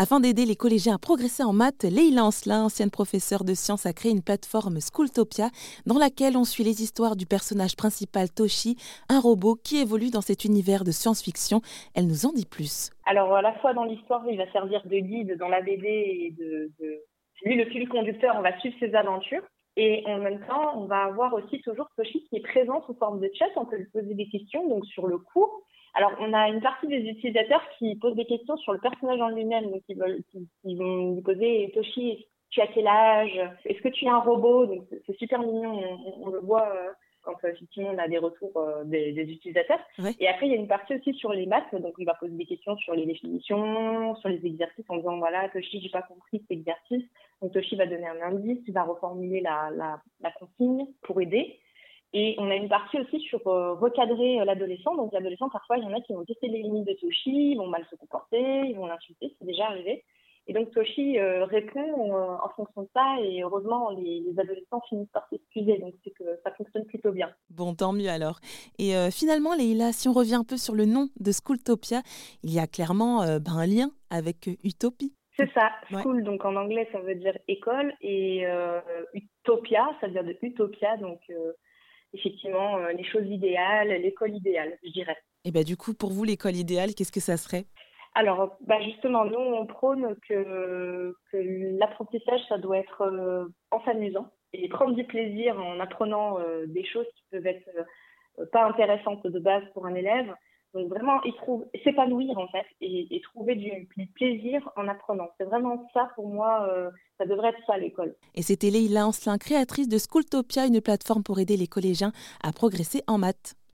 Afin d'aider les collégiens à progresser en maths, Leïla Ancelin, ancienne professeure de sciences, a créé une plateforme Schooltopia dans laquelle on suit les histoires du personnage principal Toshi, un robot qui évolue dans cet univers de science-fiction. Elle nous en dit plus. Alors à la fois dans l'histoire, il va servir de guide dans la BD et de, de... lui le fil conducteur, on va suivre ses aventures. Et en même temps, on va avoir aussi toujours Toshi qui est présent sous forme de chat. On peut lui poser des questions donc sur le cours. Alors, on a une partie des utilisateurs qui posent des questions sur le personnage en lui-même. Donc, ils, veulent, qui, vont lui poser Toshi, tu as quel âge? Est-ce que tu es un robot? Donc, c'est super mignon. On, le voit euh, quand euh, effectivement on a des retours euh, des, utilisateurs. Et après, il y a une partie aussi sur les maths. Donc, il va poser des questions sur les définitions, sur les exercices en disant voilà, Toshi, j'ai pas compris cet exercice. Donc Toshi va donner un indice, il va reformuler la, la, la consigne pour aider. Et on a une partie aussi sur euh, recadrer euh, l'adolescent. Donc l'adolescent, parfois, il y en a qui vont tester les limites de Toshi, ils vont mal se comporter, ils vont l'insulter, c'est déjà arrivé. Et donc Toshi euh, répond en fonction de ça et heureusement les, adolescents finissent par s'excuser donc c'est que ça fonctionne plutôt bien. Bon tant mieux alors. Et finalement Leïla, si on revient un peu sur le nom de Schooltopia, il y a clairement ben, un lien avec Utopie. C'est ça, school, donc en anglais ça veut dire école, et utopia, ça veut dire de utopia, donc effectivement euh, les choses idéales, l'école idéale, je dirais. Et bien du coup, pour vous, l'école idéale, qu'est-ce que ça serait? Alors, bah justement, nous on prône que, que l'apprentissage, ça doit être en s'amusant et prendre du plaisir en apprenant des choses qui peuvent être pas intéressantes de base pour un élève donc vraiment, s'épanouir en fait et, trouver du, plaisir en apprenant. C'est vraiment ça pour moi, euh, ça devrait être ça l'école. Et c'était Leïla Ancelin, créatrice de Schooltopia, une plateforme pour aider les collégiens à progresser en maths.